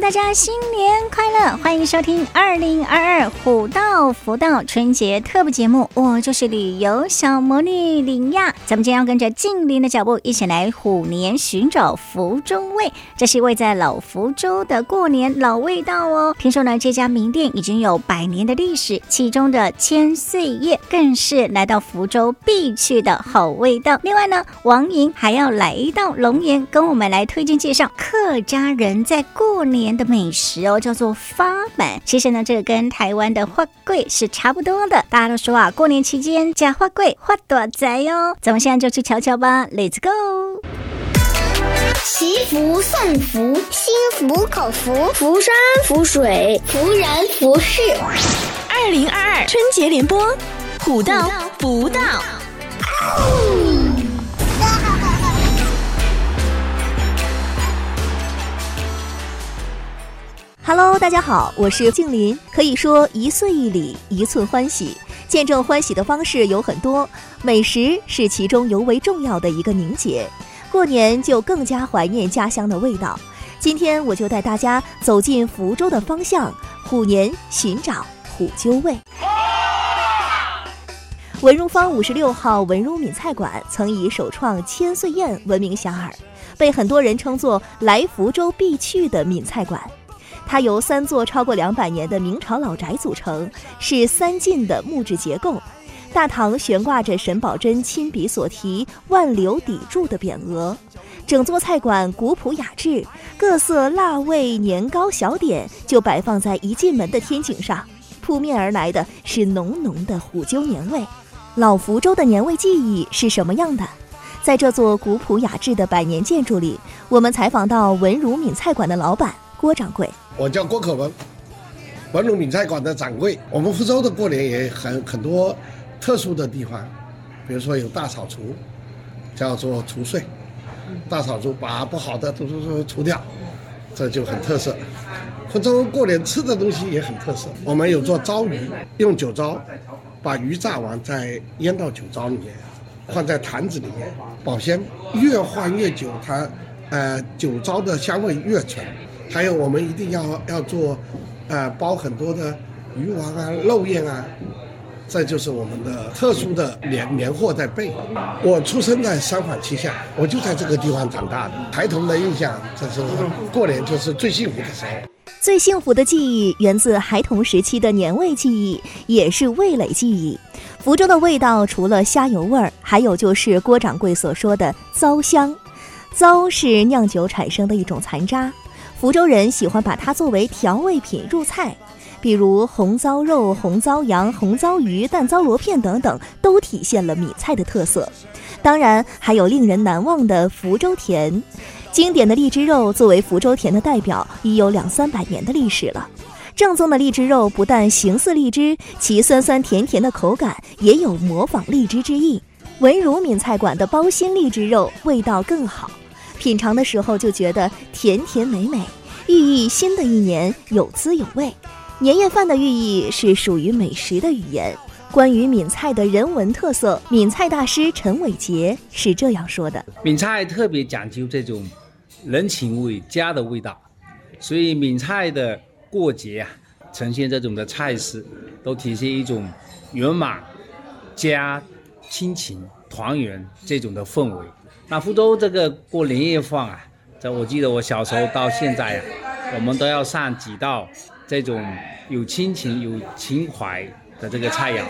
大家新年快乐！欢迎收听二零二二虎道福道春节特别节目，我就是旅游小魔女林亚。咱们今天要跟着静林的脚步，一起来虎年寻找福州味。这是位在老福州的过年老味道哦。听说呢，这家名店已经有百年的历史，其中的千岁叶更是来到福州必去的好味道。另外呢，王莹还要来到龙岩，跟我们来推荐介绍客家人。在过年的美食哦，叫做发满。其实呢，这个跟台湾的花桂是差不多的。大家都说啊，过年期间加发粿发大财哟。咱们现在就去瞧瞧吧，Let's go！祈福送福，心服口服，福山福水，福人福事。二零二二春节联播，虎到福道。大家好，我是静林。可以说一岁一礼，一寸欢喜。见证欢喜的方式有很多，美食是其中尤为重要的一个凝结。过年就更加怀念家乡的味道。今天我就带大家走进福州的方向，虎年寻找虎鸠味。文如坊五十六号文如闽菜馆曾以首创千岁宴闻名遐迩，被很多人称作来福州必去的闽菜馆。它由三座超过两百年的明朝老宅组成，是三进的木质结构。大堂悬挂着沈葆桢亲笔所题“万流砥柱”的匾额。整座菜馆古朴雅致，各色辣味年糕小点就摆放在一进门的天井上，扑面而来的是浓浓的虎鸠年味。老福州的年味记忆是什么样的？在这座古朴雅致的百年建筑里，我们采访到文如闽菜馆的老板郭掌柜。我叫郭可文，文如闽菜馆的掌柜。我们福州的过年也很很多特殊的地方，比如说有大扫除，叫做除岁，大扫除把不好的都都都除掉，这就很特色。福州过年吃的东西也很特色，我们有做糟鱼，用酒糟把鱼炸完再腌到酒糟里面，放在坛子里面保鲜，越换越久，它呃酒糟的香味越醇。还有，我们一定要要做，呃，包很多的鱼丸啊、肉燕啊，这就是我们的特殊的年年货在备。我出生在三坊七巷，我就在这个地方长大的。孩童的印象，这是过年就是最幸福的时候。最幸福的记忆源自孩童时期的年味记忆，也是味蕾记忆。福州的味道除了虾油味儿，还有就是郭掌柜所说的糟香。糟是酿酒产生的一种残渣。福州人喜欢把它作为调味品入菜，比如红糟肉、红糟羊、红糟鱼、蛋糟螺片等等，都体现了闽菜的特色。当然，还有令人难忘的福州甜，经典的荔枝肉作为福州甜的代表，已有两三百年的历史了。正宗的荔枝肉不但形似荔枝，其酸酸甜甜的口感也有模仿荔枝之意。文如闽菜馆的包心荔枝肉味道更好。品尝的时候就觉得甜甜美美，寓意新的一年有滋有味。年夜饭的寓意是属于美食的语言。关于闽菜的人文特色，闽菜大师陈伟杰是这样说的：闽菜特别讲究这种人情味、家的味道，所以闽菜的过节啊，呈现这种的菜式，都体现一种圆满、家、亲情、团圆这种的氛围。那福州这个过年夜饭啊，这我记得我小时候到现在、啊，我们都要上几道这种有亲情、有情怀的这个菜肴。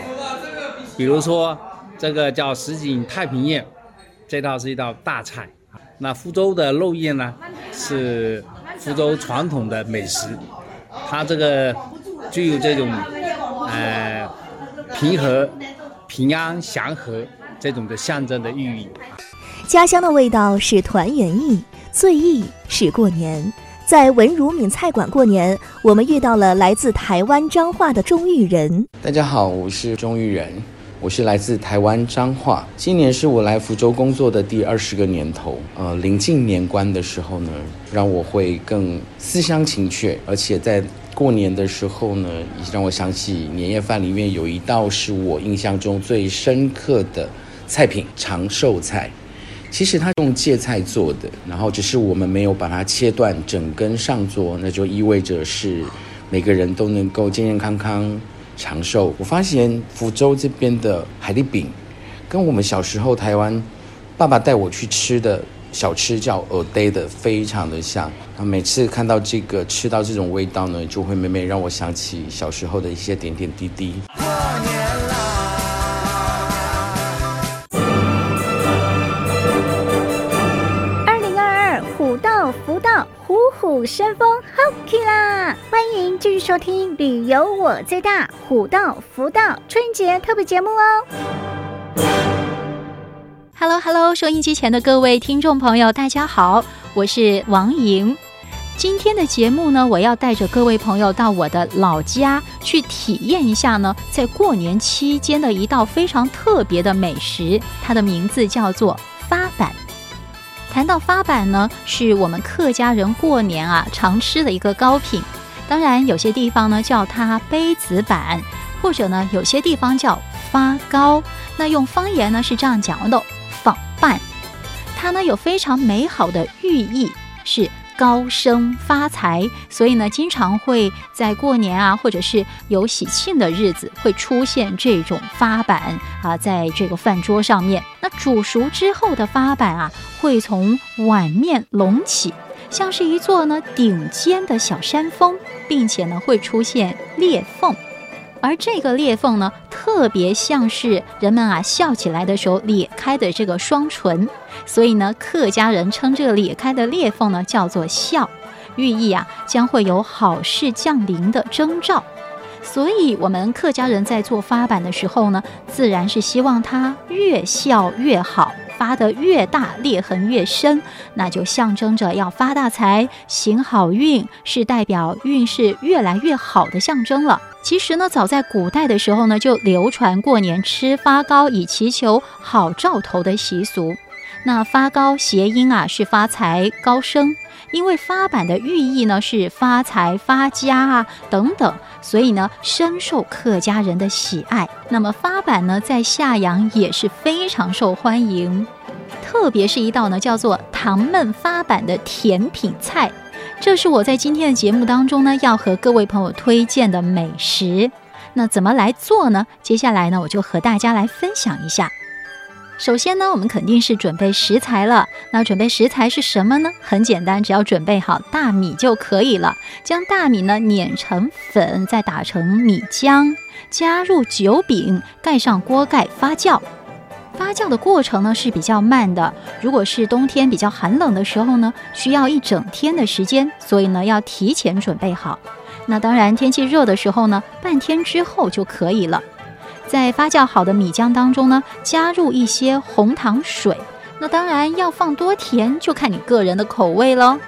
比如说这个叫什锦太平宴，这道是一道大菜。那福州的肉燕呢，是福州传统的美食，它这个具有这种呃平和、平安、祥和这种的象征的寓意。家乡的味道是团圆意，最意是过年。在文如闽菜馆过年，我们遇到了来自台湾彰化的钟玉仁。大家好，我是钟玉仁，我是来自台湾彰化，今年是我来福州工作的第二十个年头。呃，临近年关的时候呢，让我会更思乡情切，而且在过年的时候呢，也让我想起年夜饭里面有一道是我印象中最深刻的菜品——长寿菜。其实它用芥菜做的，然后只是我们没有把它切断整根上桌，那就意味着是每个人都能够健健康康。长寿，我发现福州这边的海蛎饼，跟我们小时候台湾爸爸带我去吃的小吃叫蚵嗲的非常的像。那每次看到这个吃到这种味道呢，就会每每让我想起小时候的一些点点滴滴。虎生风，好起啦！欢迎继续收听《旅游我最大》虎道福道春节特别节目哦。Hello Hello，收音机前的各位听众朋友，大家好，我是王莹。今天的节目呢，我要带着各位朋友到我的老家去体验一下呢，在过年期间的一道非常特别的美食，它的名字叫做发板。谈到发板呢，是我们客家人过年啊常吃的一个糕品。当然，有些地方呢叫它杯子板，或者呢有些地方叫发糕。那用方言呢是这样讲的：仿扮，它呢有非常美好的寓意，是。高升发财，所以呢，经常会在过年啊，或者是有喜庆的日子，会出现这种发板啊，在这个饭桌上面。那煮熟之后的发板啊，会从碗面隆起，像是一座呢顶尖的小山峰，并且呢会出现裂缝。而这个裂缝呢，特别像是人们啊笑起来的时候裂开的这个双唇，所以呢，客家人称这个裂开的裂缝呢叫做笑，寓意啊将会有好事降临的征兆。所以，我们客家人在做发板的时候呢，自然是希望它越笑越好。发得越大，裂痕越深，那就象征着要发大财、行好运，是代表运势越来越好的象征了。其实呢，早在古代的时候呢，就流传过年吃发糕以祈求好兆头的习俗。那发糕谐音啊是发财高升，因为发板的寓意呢是发财发家啊等等。所以呢，深受客家人的喜爱。那么发板呢，在夏阳也是非常受欢迎，特别是一道呢叫做糖焖发板的甜品菜，这是我在今天的节目当中呢要和各位朋友推荐的美食。那怎么来做呢？接下来呢，我就和大家来分享一下。首先呢，我们肯定是准备食材了。那准备食材是什么呢？很简单，只要准备好大米就可以了。将大米呢碾成粉，再打成米浆，加入酒饼，盖上锅盖发酵。发酵的过程呢是比较慢的。如果是冬天比较寒冷的时候呢，需要一整天的时间，所以呢要提前准备好。那当然，天气热的时候呢，半天之后就可以了。在发酵好的米浆当中呢，加入一些红糖水。那当然要放多甜，就看你个人的口味喽。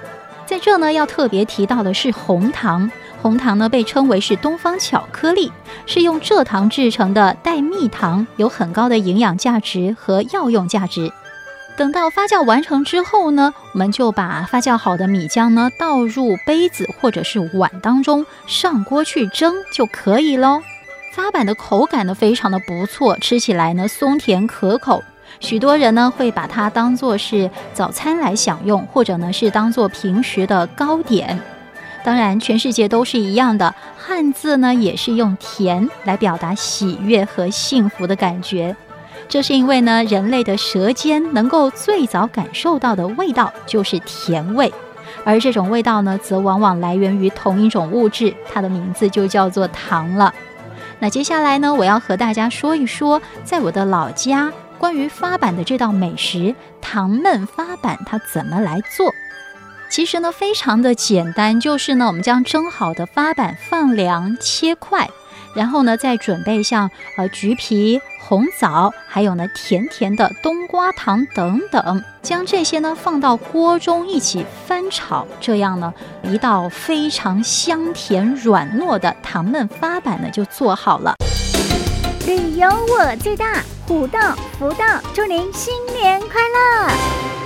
在这呢，要特别提到的是红糖。红糖呢，被称为是东方巧克力，是用蔗糖制成的代蜜糖，有很高的营养价值和药用价值。等到发酵完成之后呢，我们就把发酵好的米浆呢倒入杯子或者是碗当中，上锅去蒸就可以喽。发板的口感呢，非常的不错，吃起来呢松甜可口。许多人呢会把它当做是早餐来享用，或者呢是当做平时的糕点。当然，全世界都是一样的，汉字呢也是用甜来表达喜悦和幸福的感觉。这是因为呢，人类的舌尖能够最早感受到的味道就是甜味，而这种味道呢，则往往来源于同一种物质，它的名字就叫做糖了。那接下来呢，我要和大家说一说，在我的老家关于发板的这道美食——糖焖发板，它怎么来做？其实呢，非常的简单，就是呢，我们将蒸好的发板放凉切块。然后呢，再准备像呃橘皮、红枣，还有呢甜甜的冬瓜糖等等，将这些呢放到锅中一起翻炒，这样呢一道非常香甜软糯的糖焖发板呢就做好了。旅游我最大，虎道福道，祝您新年快乐！